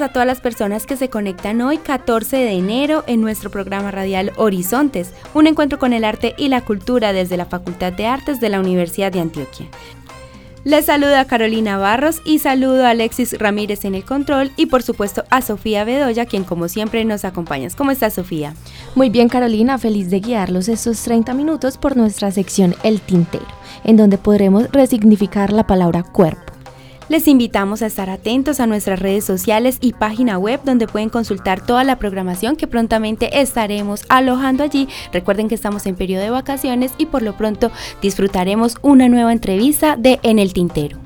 A todas las personas que se conectan hoy 14 de enero en nuestro programa radial Horizontes, un encuentro con el arte y la cultura desde la Facultad de Artes de la Universidad de Antioquia. Les saludo a Carolina Barros y saludo a Alexis Ramírez en el control y por supuesto a Sofía Bedoya, quien como siempre nos acompaña. ¿Cómo estás Sofía? Muy bien Carolina, feliz de guiarlos estos 30 minutos por nuestra sección El Tintero, en donde podremos resignificar la palabra cuerpo. Les invitamos a estar atentos a nuestras redes sociales y página web donde pueden consultar toda la programación que prontamente estaremos alojando allí. Recuerden que estamos en periodo de vacaciones y por lo pronto disfrutaremos una nueva entrevista de En el Tintero.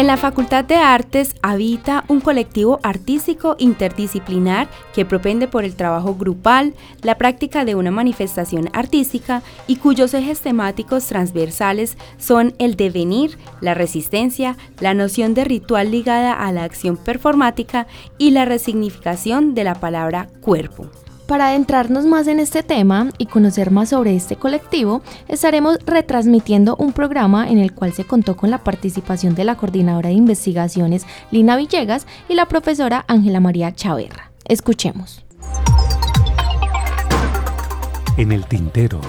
En la Facultad de Artes habita un colectivo artístico interdisciplinar que propende por el trabajo grupal, la práctica de una manifestación artística y cuyos ejes temáticos transversales son el devenir, la resistencia, la noción de ritual ligada a la acción performática y la resignificación de la palabra cuerpo. Para adentrarnos más en este tema y conocer más sobre este colectivo, estaremos retransmitiendo un programa en el cual se contó con la participación de la coordinadora de investigaciones Lina Villegas y la profesora Ángela María Chaverra. Escuchemos. En el tintero.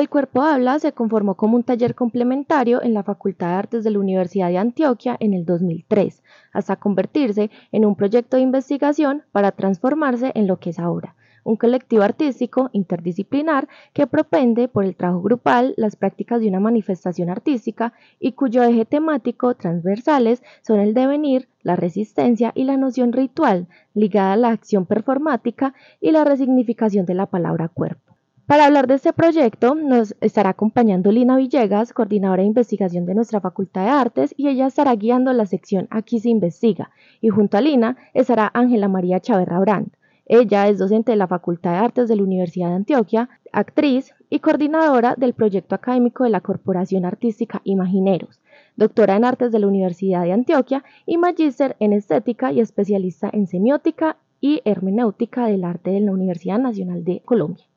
El Cuerpo Habla se conformó como un taller complementario en la Facultad de Artes de la Universidad de Antioquia en el 2003, hasta convertirse en un proyecto de investigación para transformarse en lo que es ahora, un colectivo artístico interdisciplinar que propende por el trabajo grupal las prácticas de una manifestación artística y cuyo eje temático transversales son el devenir, la resistencia y la noción ritual ligada a la acción performática y la resignificación de la palabra cuerpo. Para hablar de este proyecto nos estará acompañando Lina Villegas, coordinadora de investigación de nuestra Facultad de Artes, y ella estará guiando la sección Aquí se investiga. Y junto a Lina estará Ángela María Chaverra Brand. Ella es docente de la Facultad de Artes de la Universidad de Antioquia, actriz y coordinadora del proyecto académico de la Corporación Artística Imagineros, doctora en Artes de la Universidad de Antioquia y magíster en Estética y especialista en Semiótica y Hermenéutica del Arte de la Universidad Nacional de Colombia.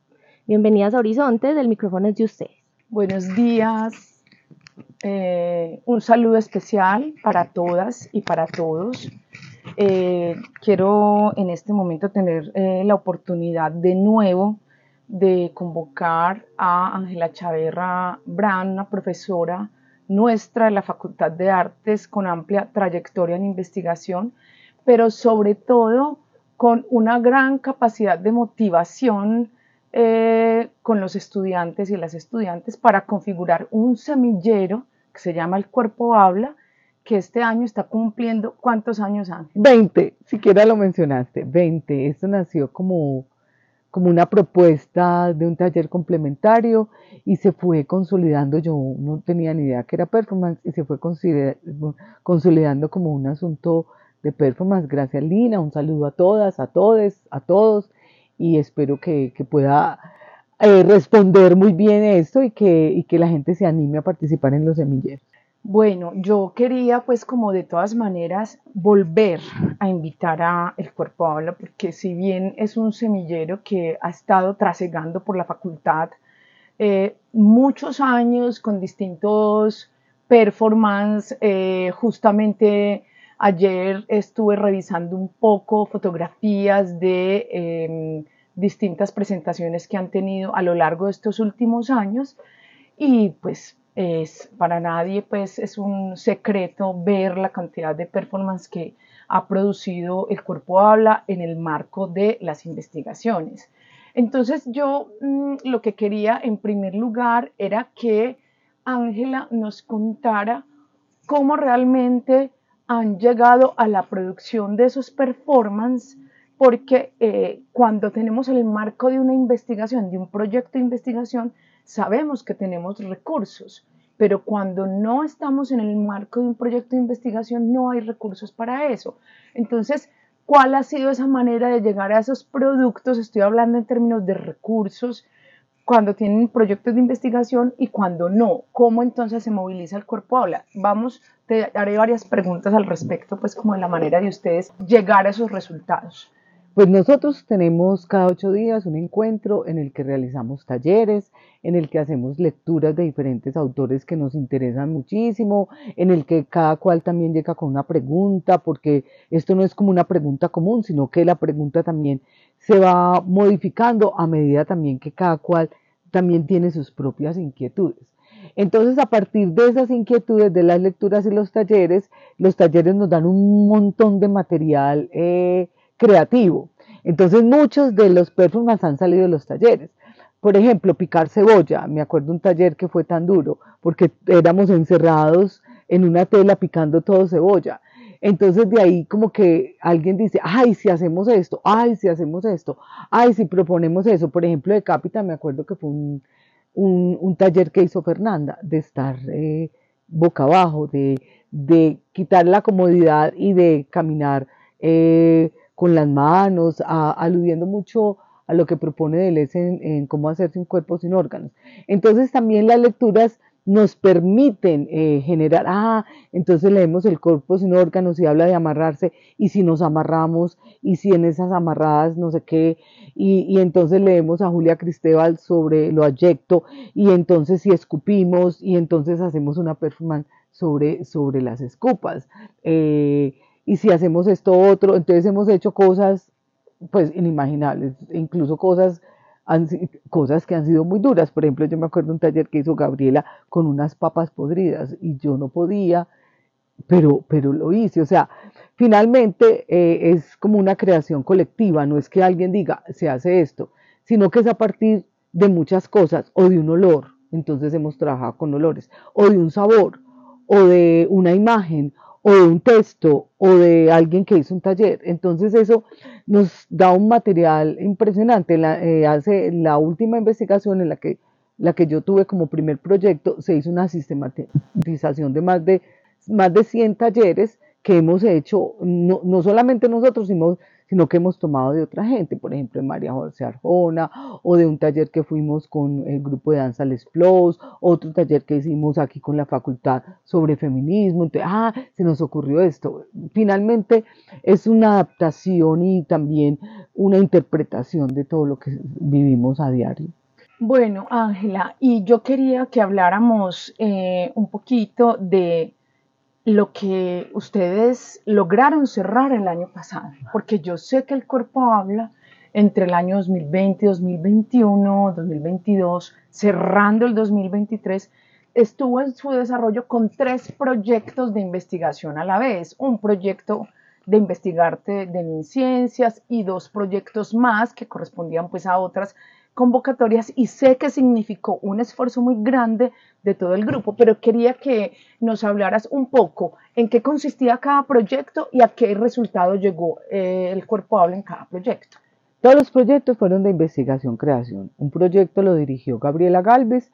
Bienvenidas a Horizontes, el micrófono es de ustedes. Buenos días, eh, un saludo especial para todas y para todos. Eh, quiero en este momento tener eh, la oportunidad de nuevo de convocar a Ángela Chaverra Brand, una profesora nuestra de la Facultad de Artes con amplia trayectoria en investigación, pero sobre todo con una gran capacidad de motivación eh, con los estudiantes y las estudiantes para configurar un semillero que se llama El Cuerpo Habla, que este año está cumpliendo, ¿cuántos años, Ángel? 20, siquiera lo mencionaste, 20. Esto nació como, como una propuesta de un taller complementario y se fue consolidando, yo no tenía ni idea que era performance, y se fue consolidando como un asunto de performance. Gracias, Lina, un saludo a todas, a todos, a todos y espero que, pueda eh, responder muy bien esto y que, y que la gente se anime a participar en los semilleros. Bueno, yo quería pues como de todas maneras volver a invitar a El Cuerpo Habla porque si bien es un semillero que ha estado trasegando por la facultad eh, muchos años con distintos performances, eh, justamente ayer estuve revisando un poco fotografías de em, distintas presentaciones que han tenido a lo largo de estos últimos años y pues es para nadie pues es un secreto ver la cantidad de performance que ha producido el cuerpo habla en el marco de las investigaciones. Entonces yo mm, lo que quería en primer lugar era que Ángela nos contara cómo realmente han llegado a la producción de esos performances, porque eh, cuando tenemos el marco de una investigación, de un proyecto de investigación, sabemos que tenemos recursos, pero cuando no estamos en el marco de un proyecto de investigación no hay recursos para eso. Entonces, ¿cuál ha sido esa manera de llegar a esos productos? Estoy hablando en términos de recursos, cuando tienen proyectos de investigación y cuando no. ¿Cómo entonces se moviliza el cuerpo habla? Vamos, te haré varias preguntas al respecto, pues como de la manera de ustedes llegar a esos resultados. Pues nosotros tenemos cada ocho días un encuentro en el que realizamos talleres, en el que hacemos lecturas de diferentes autores que nos interesan muchísimo, en el que cada cual también llega con una pregunta, porque esto no es como una pregunta común, sino que la pregunta también se va modificando a medida también que cada cual también tiene sus propias inquietudes. Entonces, a partir de esas inquietudes de las lecturas y los talleres, los talleres nos dan un montón de material. Eh, creativo. Entonces muchos de los perfumes han salido de los talleres. Por ejemplo, picar cebolla. Me acuerdo un taller que fue tan duro porque éramos encerrados en una tela picando todo cebolla. Entonces de ahí como que alguien dice, ay, si hacemos esto, ay, si hacemos esto, ay, si proponemos eso. Por ejemplo, de Cápita me acuerdo que fue un, un, taller que hizo Fernanda de estar eh, boca abajo, de, de, quitar la comodidad y de caminar eh, con las manos, aludiendo mucho a lo que propone Deleuze en, cómo hacerse un cuerpo sin órganos. Entonces también las lecturas nos permiten eh, generar, ah, entonces leemos el cuerpo sin órganos y habla de amarrarse, y si nos amarramos, y si en esas amarradas no sé qué, y, entonces leemos a Julia Cristóbal sobre lo ayecto, y entonces si escupimos, y entonces hacemos una performance sobre, sobre las escupas. Eh, y si hacemos esto otro, entonces hemos hecho cosas pues inimaginables, incluso cosas, cosas que han sido muy duras. Por ejemplo, yo me acuerdo un taller que hizo Gabriela con unas papas podridas y yo no podía, pero, pero lo hice. O sea, finalmente eh, es como una creación colectiva, no es que alguien diga, se hace esto, sino que es a partir de muchas cosas o de un olor, entonces hemos trabajado con olores, o de un sabor, o de una imagen, o de un texto o de alguien que hizo un taller. Entonces eso nos da un material impresionante. La, eh, hace la última investigación en la que, la que yo tuve como primer proyecto, se hizo una sistematización de más de, más de 100 talleres que hemos hecho, no, no solamente nosotros, sino sino que hemos tomado de otra gente, por ejemplo, de María José Arjona, o de un taller que fuimos con el grupo de danza Les otro taller que hicimos aquí con la facultad sobre feminismo, entonces, ah, se nos ocurrió esto. Finalmente es una adaptación y también una interpretación de todo lo que vivimos a diario. Bueno, Ángela, y yo quería que habláramos eh, un poquito de lo que ustedes lograron cerrar el año pasado, porque yo sé que el cuerpo habla entre el año 2020, 2021, 2022, cerrando el 2023, estuvo en su desarrollo con tres proyectos de investigación a la vez, un proyecto de investigarte de ciencias y dos proyectos más que correspondían pues a otras convocatorias y sé que significó un esfuerzo muy grande de todo el grupo, pero quería que nos hablaras un poco en qué consistía cada proyecto y a qué resultado llegó eh, el cuerpo habla en cada proyecto. Todos los proyectos fueron de investigación-creación. Un proyecto lo dirigió Gabriela Galvez,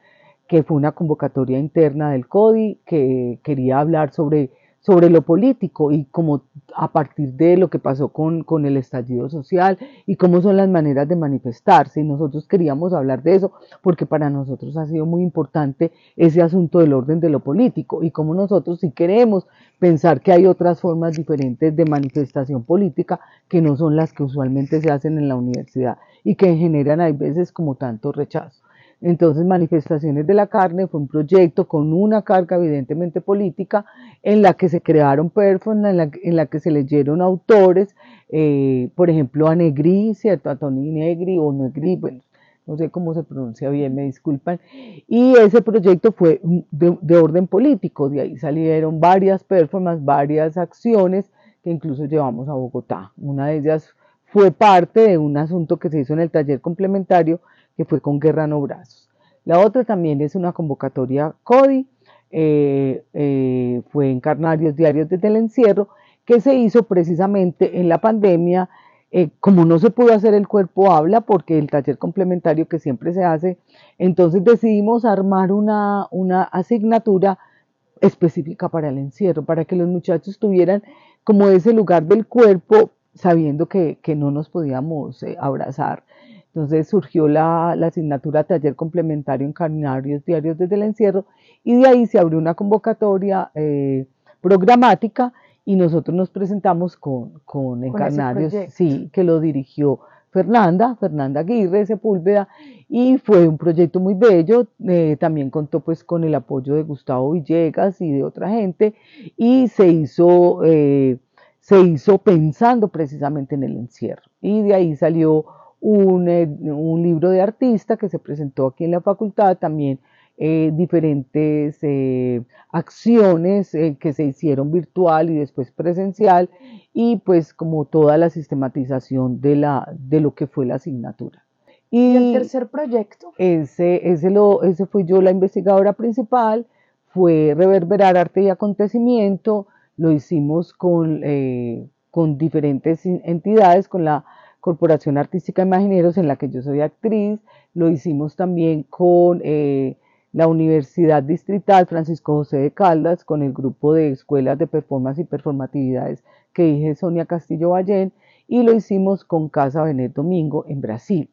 que fue una convocatoria interna del CODI, que quería hablar sobre sobre lo político y como a partir de lo que pasó con, con, el estallido social y cómo son las maneras de manifestarse. Y nosotros queríamos hablar de eso porque para nosotros ha sido muy importante ese asunto del orden de lo político y cómo nosotros si queremos pensar que hay otras formas diferentes de manifestación política que no son las que usualmente se hacen en la universidad y que generan a veces como tanto rechazo. Entonces, Manifestaciones de la Carne fue un proyecto con una carga evidentemente política en la que se crearon performances, en la, en la que se leyeron autores, eh, por ejemplo, a Negri, ¿cierto? A Tony Negri o Negri, bueno, no sé cómo se pronuncia bien, me disculpan. Y ese proyecto fue de, de orden político, de ahí salieron varias performances, varias acciones que incluso llevamos a Bogotá. Una de ellas fue parte de un asunto que se hizo en el taller complementario que fue con Guerra No Brazos. La otra también es una convocatoria CODI, eh, eh, fue en Carnarios Diarios desde el encierro, que se hizo precisamente en la pandemia eh, como no se pudo hacer el cuerpo habla, porque el taller complementario que siempre se hace, entonces decidimos armar una, una asignatura específica para el encierro, para que los muchachos tuvieran como ese lugar del cuerpo, sabiendo que, que no nos podíamos abrazar. Entonces surgió la, la, asignatura taller complementario en Carnarios Diarios desde el encierro y de ahí se abrió una convocatoria eh, programática y nosotros nos presentamos con, con Encarnarios, sí, que lo dirigió Fernanda, Fernanda Aguirre Sepúlveda, y fue un proyecto muy bello, eh, también contó pues con el apoyo de Gustavo Villegas y de otra gente, y se hizo, eh, se hizo pensando precisamente en el encierro, y de ahí salió un, eh, un libro de artista que se presentó aquí en la facultad, también eh, diferentes eh, acciones que se hicieron virtual y después presencial y pues como toda la sistematización de, la, de lo que fue la asignatura. Y, el tercer proyecto? Ese, ese, lo, ese fui yo la investigadora principal, fue reverberar arte y acontecimiento, lo hicimos con, con diferentes entidades, con la Corporación Artística Imagineros en la que yo soy actriz, lo hicimos también con la Universidad Distrital Francisco José de Caldas con el grupo de escuelas de performance y performatividades que dije Sonia Castillo Ballén y lo hicimos con Casa Benet Domingo en Brasil.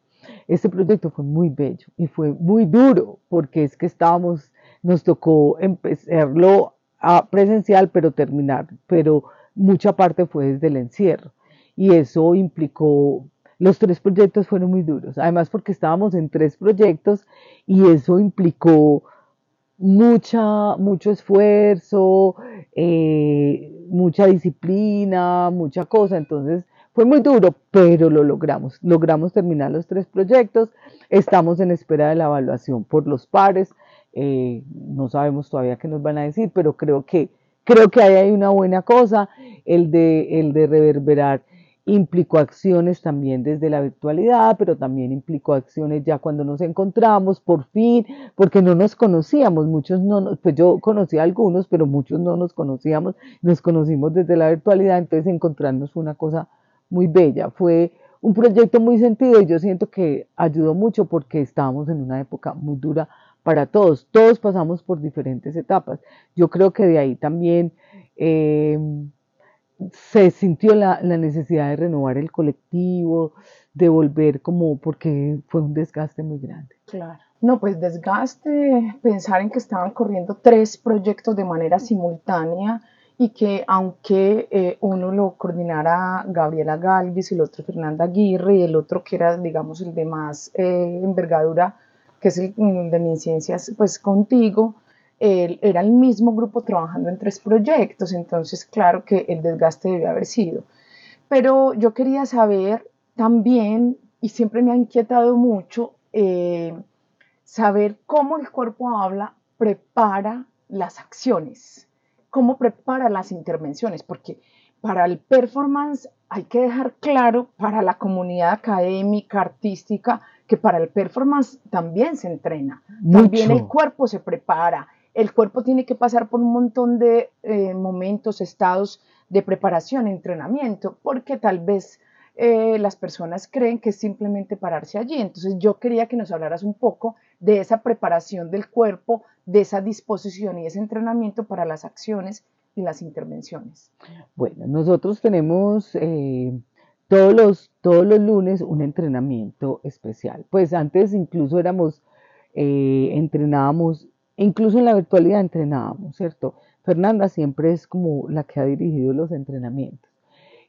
Este proyecto fue muy bello y fue muy duro porque es que estábamos, nos tocó empezarlo a presencial pero terminar, pero mucha parte fue desde el encierro y eso implicó los tres proyectos fueron muy duros, además porque estábamos en tres proyectos y eso implicó mucha, mucho esfuerzo, eh, mucha disciplina, mucha cosa, entonces fue muy duro, pero lo logramos, logramos terminar los tres proyectos, estamos en espera de la evaluación por los pares, eh, no sabemos todavía qué nos van a decir, pero creo que, creo que ahí hay una buena cosa, el de, el de reverberar implicó acciones también desde la virtualidad, pero también implicó acciones ya cuando nos encontramos, por fin, porque no nos conocíamos, muchos no, pues yo conocí a algunos, pero muchos no nos conocíamos, nos conocimos desde la virtualidad, entonces encontrarnos fue una cosa muy bella, fue un proyecto muy sentido y yo siento que ayudó mucho porque estábamos en una época muy dura para todos, todos pasamos por diferentes etapas, yo creo que de ahí también... Eh, se sintió la, necesidad de renovar el colectivo, de volver como porque fue un desgaste muy grande. Claro. No, pues desgaste, pensar en que estaban corriendo tres proyectos de manera simultánea y que aunque eh, uno lo coordinara Gabriela Galvis, el otro Fernanda Aguirre y el otro que era, digamos, el de más eh, envergadura, que es el de mis ciencias, pues contigo, era el mismo grupo trabajando en tres proyectos, entonces claro que el desgaste debe haber sido. Pero yo quería saber también, y siempre me ha inquietado mucho, eh, saber cómo el cuerpo habla prepara las acciones, cómo prepara las intervenciones, porque para el performance hay que dejar claro para la comunidad académica, artística, que para el performance también se entrena, también el cuerpo se prepara, el cuerpo tiene que pasar por un montón de eh, momentos, estados de preparación, entrenamiento, porque tal vez eh, las personas creen que es simplemente pararse allí. Entonces yo quería que nos hablaras un poco de esa preparación del cuerpo, de esa disposición y ese entrenamiento para las acciones y las intervenciones. Bueno, nosotros tenemos eh, todos, los, todos los lunes un entrenamiento especial. Pues antes incluso éramos, entrenábamos incluso en la virtualidad entrenábamos, ¿cierto? Fernanda siempre es como la que ha dirigido los entrenamientos,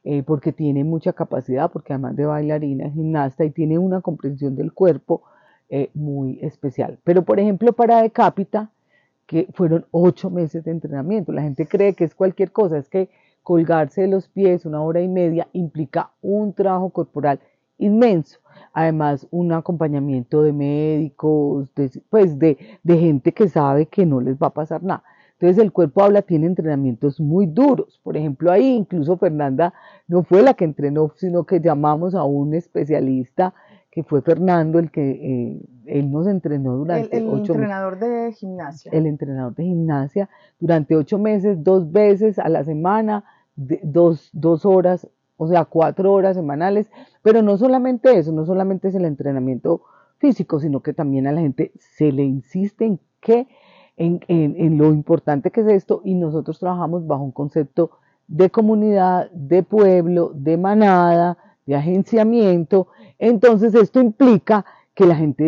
eh, porque tiene mucha capacidad, porque además de bailarina, gimnasta y tiene una comprensión del cuerpo eh, muy especial. Pero por ejemplo para Decapita, que fueron ocho meses de entrenamiento, la gente cree que es cualquier cosa, es que colgarse de los pies una hora y media implica un trabajo corporal inmenso además un acompañamiento de médicos, de, pues de, de, gente que sabe que no les va a pasar nada. Entonces el cuerpo habla tiene entrenamientos muy duros. Por ejemplo, ahí incluso Fernanda no fue la que entrenó, sino que llamamos a un especialista que fue Fernando el que eh, él nos entrenó durante el, ocho meses. El entrenador de gimnasia. El entrenador de gimnasia durante ocho meses, dos veces a la semana, dos, dos horas, o sea, cuatro horas semanales. Pero no solamente eso, no solamente es el entrenamiento físico, sino que también a la gente se le insiste en que en, lo importante que es esto y nosotros trabajamos bajo un concepto de comunidad, de pueblo, de manada, de agenciamiento. Entonces esto implica que la gente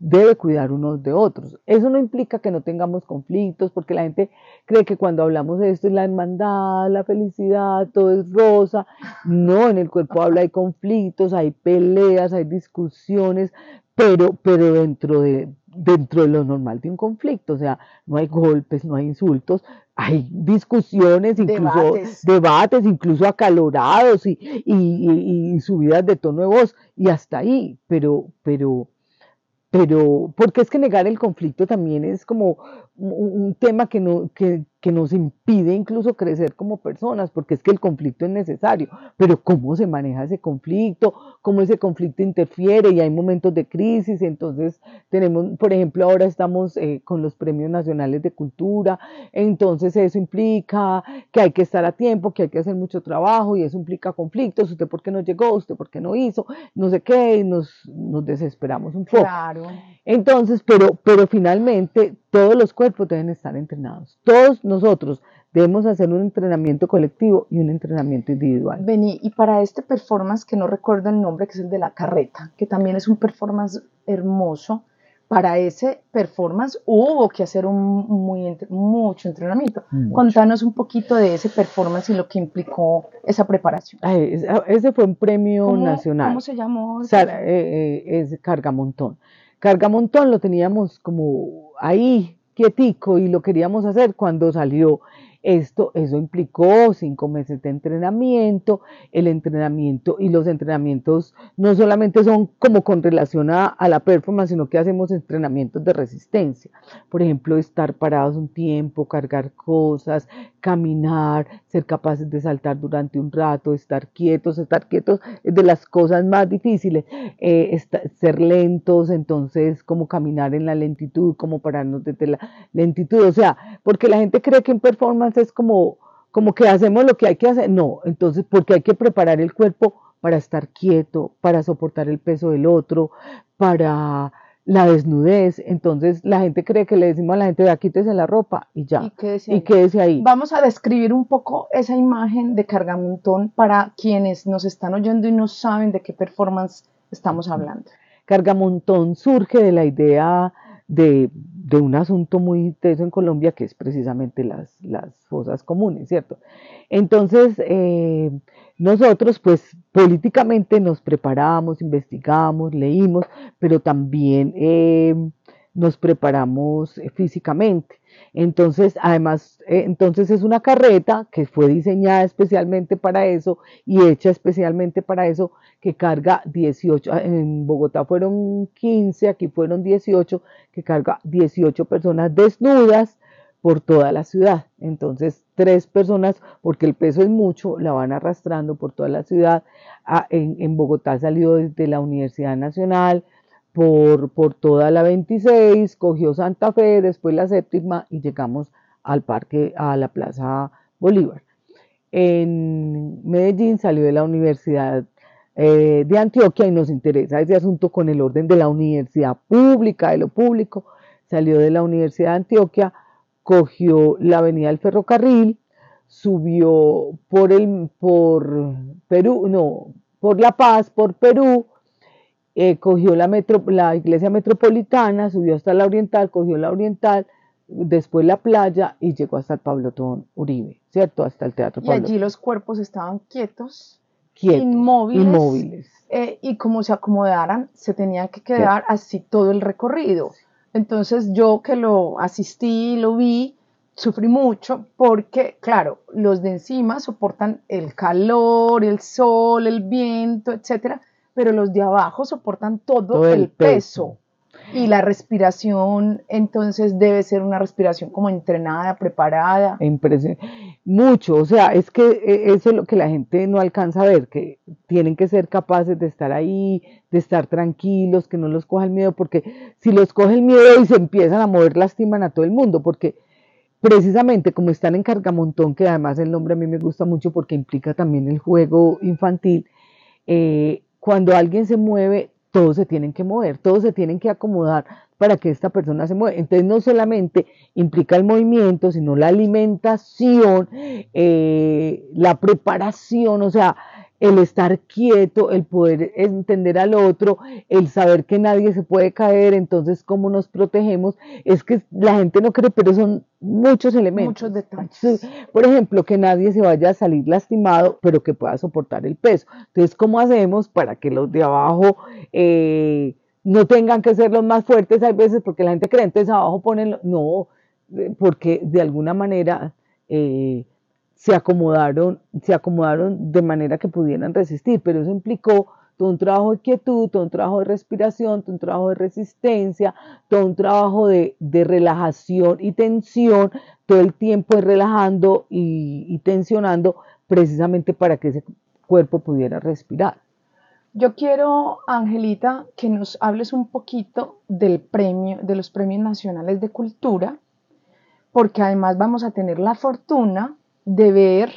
debe cuidar unos de otros. Eso no implica que no tengamos conflictos, porque la gente cree que cuando hablamos de esto es la hermandad, la felicidad, todo es rosa. No, en el cuerpo habla hay conflictos, hay peleas, hay discusiones, pero, pero dentro de, dentro de lo normal de un conflicto, o sea, no hay golpes, no hay insultos, hay discusiones, incluso debates, incluso acalorados y, y, y, subidas de tono de voz, y hasta ahí, pero, pero, pero, porque es que negar el conflicto también es como un, tema que, no, que, que nos impide incluso crecer como personas, porque es que el conflicto es necesario, pero cómo se maneja ese conflicto, cómo ese conflicto interfiere y hay momentos de crisis, entonces tenemos, por ejemplo, ahora estamos eh, con los premios nacionales de cultura, entonces eso implica que hay que estar a tiempo, que hay que hacer mucho trabajo y eso implica conflictos, usted por qué no llegó, usted por qué no hizo, no sé qué, y nos, nos desesperamos un poco. Claro. Entonces, pero, pero finalmente todos los cuerpos deben estar entrenados, todos nosotros debemos hacer un entrenamiento colectivo y un entrenamiento individual. Vení, y para este performance, que no recuerdo el nombre, que es el de la carreta, que también es un performance hermoso, para ese performance hubo que hacer un muy, mucho entrenamiento. Contanos un poquito de ese performance y lo que implicó esa preparación. ese fue un premio nacional. ¿Cómo se llamó? Eh, eh, es Cargamontón. Cargamontón lo teníamos como ahí quietico y lo queríamos hacer cuando salió esto, eso implicó cinco meses de entrenamiento, el entrenamiento y los entrenamientos no solamente son como con relación a, la performance, sino que hacemos entrenamientos de resistencia. Por ejemplo, estar parados un tiempo, cargar cosas, caminar, ser capaces de saltar durante un rato, estar quietos, estar quietos es de las cosas más difíciles, eh, ser lentos, entonces como caminar en la lentitud, como pararnos desde la lentitud, o sea, porque la gente cree que en performance es como, como que hacemos lo que hay que hacer. No, entonces, porque hay que preparar el cuerpo para estar quieto, para soportar el peso del otro, para la desnudez. Entonces la gente cree que le decimos a la gente, quítese la ropa y ya. Y quédese, ahí. Vamos a describir un poco esa imagen de cargamontón para quienes nos están oyendo y no saben de qué performance estamos hablando. Cargamontón surge de la idea de, un asunto muy teso en Colombia, que es precisamente las, las fosas comunes, ¿cierto? Entonces, eh, nosotros pues políticamente nos preparamos, investigamos, leímos, pero también eh, nos preparamos eh, físicamente. Entonces, además, eh, entonces es una carreta que fue diseñada especialmente para eso y hecha especialmente para eso, que carga 18, ah, en Bogotá fueron 15, aquí fueron 18, que carga 18 personas desnudas por toda la ciudad. Entonces, tres personas, porque el peso es mucho, la van arrastrando por toda la ciudad. Ah, en, en Bogotá salió desde la Universidad Nacional, por, por toda la 26, cogió Santa Fe, después la séptima y llegamos al parque, a la Plaza Bolívar. En Medellín salió de la Universidad eh, de Antioquia y nos interesa ese asunto con el orden de la universidad pública, de lo público. Salió de la Universidad de Antioquia, cogió la avenida del ferrocarril, subió por el por Perú, no, por La Paz, por Perú, eh, cogió la, metro, la iglesia metropolitana, subió hasta la oriental, cogió la oriental, después la playa y llegó hasta el Pablotón Uribe, ¿cierto? Hasta el Teatro Y allí los cuerpos estaban quietos, inmóviles, eh, y como se acomodaran, se tenían que quedar así todo el recorrido. Entonces yo que lo asistí, lo vi, sufrí mucho porque, claro, los de encima soportan el calor, el sol, el viento, etcétera, pero los de abajo soportan todo, el, peso. Y la respiración, entonces, debe ser una respiración como entrenada, preparada. Mucho, o sea, es que eh, eso es lo que la gente no alcanza a ver, que tienen que ser capaces de estar ahí, de estar tranquilos, que no los coja el miedo, porque si los coge el miedo y se empiezan a mover, lastiman a todo el mundo, porque precisamente como están en Cargamontón, que además el nombre a mí me gusta mucho porque implica también el juego infantil, eh, cuando alguien se mueve, todos se tienen que mover, todos se tienen que acomodar para que esta persona se mueva. Entonces no solamente implica el movimiento, sino la alimentación, eh, la preparación, o sea, el estar quieto, el poder entender al otro, el saber que nadie se puede caer, entonces cómo nos protegemos, es que la gente no cree, pero son muchos elementos. Muchos detalles. Por ejemplo, que nadie se vaya a salir lastimado, pero que pueda soportar el peso. Entonces, ¿cómo hacemos para que los de abajo eh, no tengan que ser los más fuertes? Hay veces porque la gente cree, entonces abajo ponen, no, porque de alguna manera... Eh, se acomodaron, se acomodaron de manera que pudieran resistir, pero eso implicó todo un trabajo de quietud, todo un trabajo de respiración, todo un trabajo de resistencia, todo un trabajo de, relajación y tensión, todo el tiempo de relajando y, y tensionando precisamente para que ese cuerpo pudiera respirar. Yo quiero, Angelita, que nos hables un poquito del premio, de los premios nacionales de cultura, porque además vamos a tener la fortuna de ver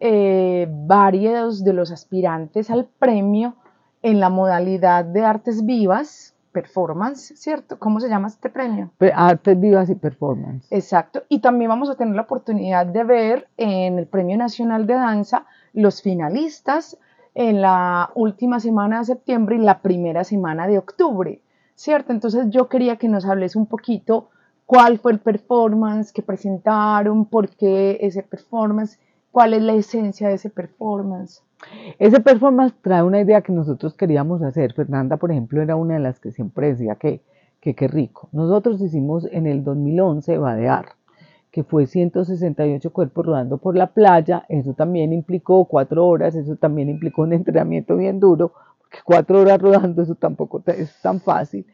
eh, varios de los aspirantes al premio en la modalidad de artes vivas, performance, ¿cierto? ¿Cómo se llama este premio? Artes vivas y performance. Exacto. Y también vamos a tener la oportunidad de ver en el Premio Nacional de Danza los finalistas en la última semana de septiembre y la primera semana de octubre, ¿cierto? Entonces yo quería que nos hables un poquito cuál fue el performance que presentaron, por qué ese performance, cuál es la esencia de ese performance. Ese performance trae una idea que nosotros queríamos hacer. Fernanda, por ejemplo, era una de las que siempre decía que qué rico. Nosotros hicimos en el 2011 Badear, que fue 168 cuerpos rodando por la playa. Eso también implicó cuatro horas, eso también implicó un entrenamiento bien duro, porque cuatro horas rodando eso tampoco es tan fácil.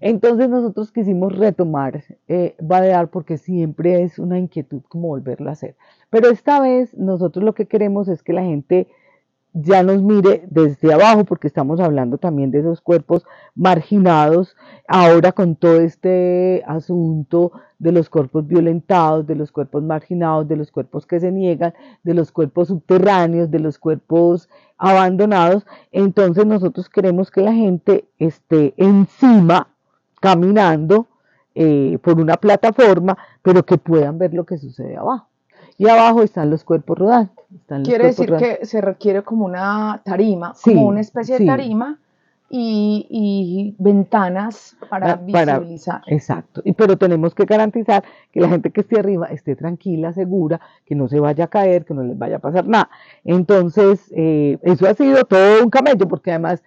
Entonces nosotros quisimos retomar eh, Badear porque siempre es una inquietud como volverlo a hacer. Pero esta vez nosotros lo que queremos es que la gente ya nos mire desde abajo, porque estamos hablando también de esos cuerpos marginados, ahora con todo este asunto de los cuerpos violentados, de los cuerpos marginados, de los cuerpos que se niegan, de los cuerpos subterráneos, de los cuerpos abandonados. Entonces nosotros queremos que la gente esté encima caminando eh, por una plataforma, pero que puedan ver lo que sucede abajo. Y abajo están los cuerpos rodantes. Quiere decir que se requiere como una tarima, como una especie de tarima y, ventanas para, ah, visualizar. exacto. Y, pero tenemos que garantizar que la gente que esté arriba esté tranquila, segura, que no se vaya a caer, que no les vaya a pasar nada. Entonces, eh, eso ha sido todo un camello, porque además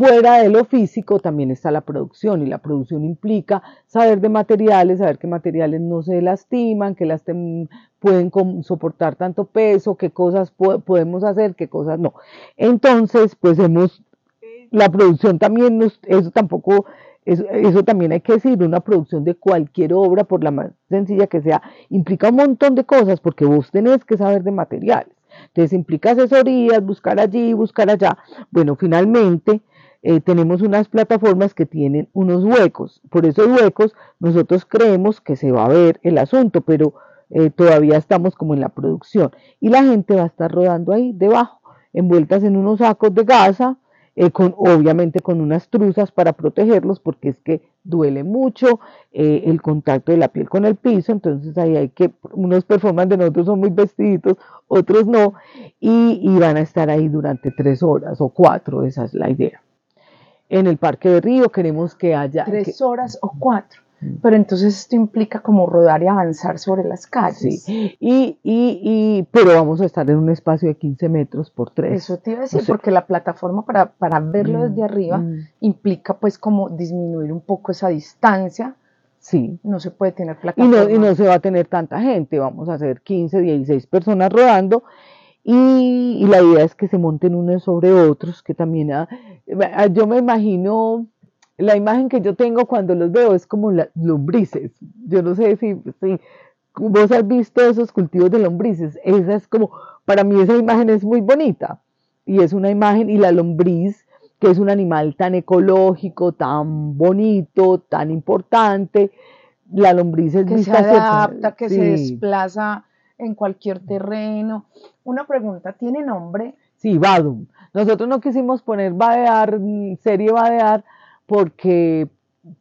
Fuera de lo físico también está la producción y la producción implica saber de materiales, saber qué materiales no se lastiman, que las pueden soportar tanto peso, qué cosas podemos hacer, qué cosas no. Entonces, pues hemos, la producción también, nos, eso tampoco, eso, eso también hay que decir, una producción de cualquier obra, por la más sencilla que sea, implica un montón de cosas porque vos tenés que saber de materiales. Entonces implica asesorías, buscar allí, buscar allá. Bueno, finalmente eh, tenemos unas plataformas que tienen unos huecos. Por esos huecos nosotros creemos que se va a ver el asunto, pero eh, todavía estamos como en la producción. Y la gente va a estar rodando ahí debajo, envueltas en unos sacos de gasa, eh, con, obviamente con unas truzas para protegerlos, porque es que duele mucho el contacto de la piel con el piso, entonces ahí hay que, unos performances de nosotros son muy vestiditos, otros no, y, y van a estar ahí durante tres horas o cuatro, esa es la idea en el Parque de Río, queremos que haya... Tres horas o cuatro. Mm. Pero entonces esto implica como rodar y avanzar sobre las calles. Sí, y, y, y, pero vamos a estar en un espacio de 15 metros por tres. Eso te iba a decir, porque la plataforma para, para verlo mm, desde arriba mm. implica pues como disminuir un poco esa distancia. Sí. No se puede tener plataforma. Y no, y no se va a tener tanta gente, vamos a hacer 15, 16 personas rodando y, la idea es que se monten unos sobre otros, que también, ah, ah, yo me imagino la imagen que yo tengo cuando los veo es como las lombrices. Yo no sé si, si vos has visto esos cultivos de lombrices. Esa es como, para mí esa imagen es muy bonita. Y es una imagen, y la lombriz, que es un animal tan ecológico, tan bonito, tan importante. La lombriz es que se adapta, que se desplaza en cualquier terreno. Una pregunta, ¿tiene nombre? Sí, Badum. Nosotros no quisimos poner Badear, serie Badear, porque,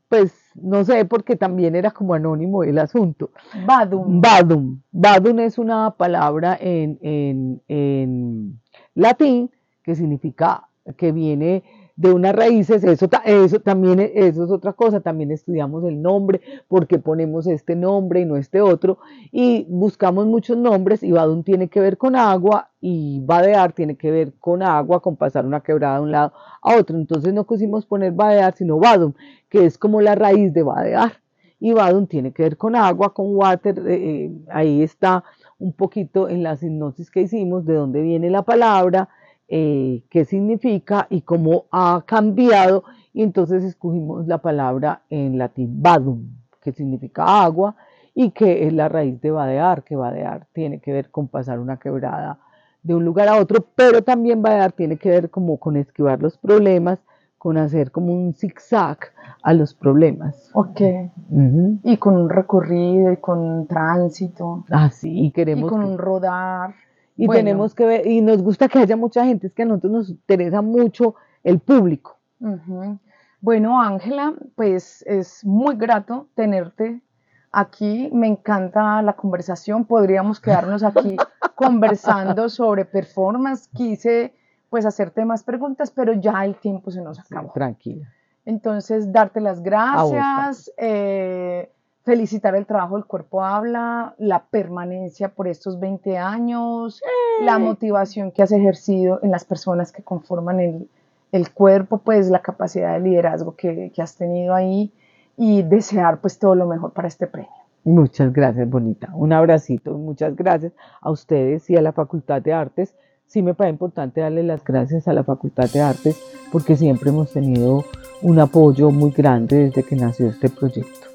pues, no sé, porque también era como anónimo el asunto. Badum. Badum. Badum es una palabra en, en, en latín que significa que viene de unas raíces, eso, eso también eso es otra cosa, también estudiamos el nombre, porque ponemos este nombre y no este otro, y buscamos muchos nombres, y Badum tiene que ver con agua, y Badear tiene que ver con agua, con pasar una quebrada de un lado a otro, entonces no quisimos poner Badear, sino Badum, que es como la raíz de Badear, y Badum tiene que ver con agua, con water, eh, eh, ahí está un poquito en la hipnosis que hicimos, de dónde viene la palabra, eh, qué significa y cómo ha cambiado. Y entonces escogimos la palabra en latín badum, que significa agua y que es la raíz de vadear, que vadear tiene que ver con pasar una quebrada de un lugar a otro, pero también vadear tiene que ver como con esquivar los problemas, con hacer como un zigzag a los problemas. Ok. Y con un recorrido y con un tránsito. Ah, sí, y queremos. Y con un rodar. Y tenemos que ver, y nos gusta que haya mucha gente, es que a nosotros nos interesa mucho el público. Bueno, Ángela, pues es muy grato tenerte aquí. Me encanta la conversación. Podríamos quedarnos aquí conversando sobre performance. Quise pues hacerte más preguntas, pero ya el tiempo se nos acabó. tranquila. Entonces, darte las gracias felicitar el trabajo del cuerpo habla, la permanencia por estos 20 años, la motivación que has ejercido en las personas que conforman el, cuerpo, pues la capacidad de liderazgo que, has tenido ahí y desear pues todo lo mejor para este premio. Muchas gracias, Bonita. Un abracito, muchas gracias a ustedes y a la Facultad de Artes. Sí me parece importante darle las gracias a la Facultad de Artes porque siempre hemos tenido un apoyo muy grande desde que nació este proyecto.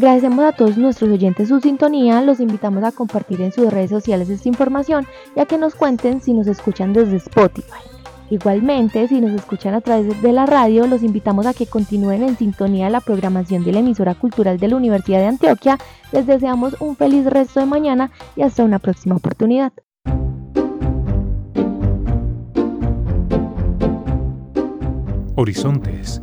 Agradecemos a todos nuestros oyentes su sintonía, los invitamos a compartir en sus redes sociales esta información y a que nos cuenten si nos escuchan desde Spotify. Igualmente, si nos escuchan a través de la radio, los invitamos a que continúen en sintonía de la programación de la emisora cultural de la Universidad de Antioquia. Les deseamos un feliz resto de mañana y hasta una próxima oportunidad. Horizontes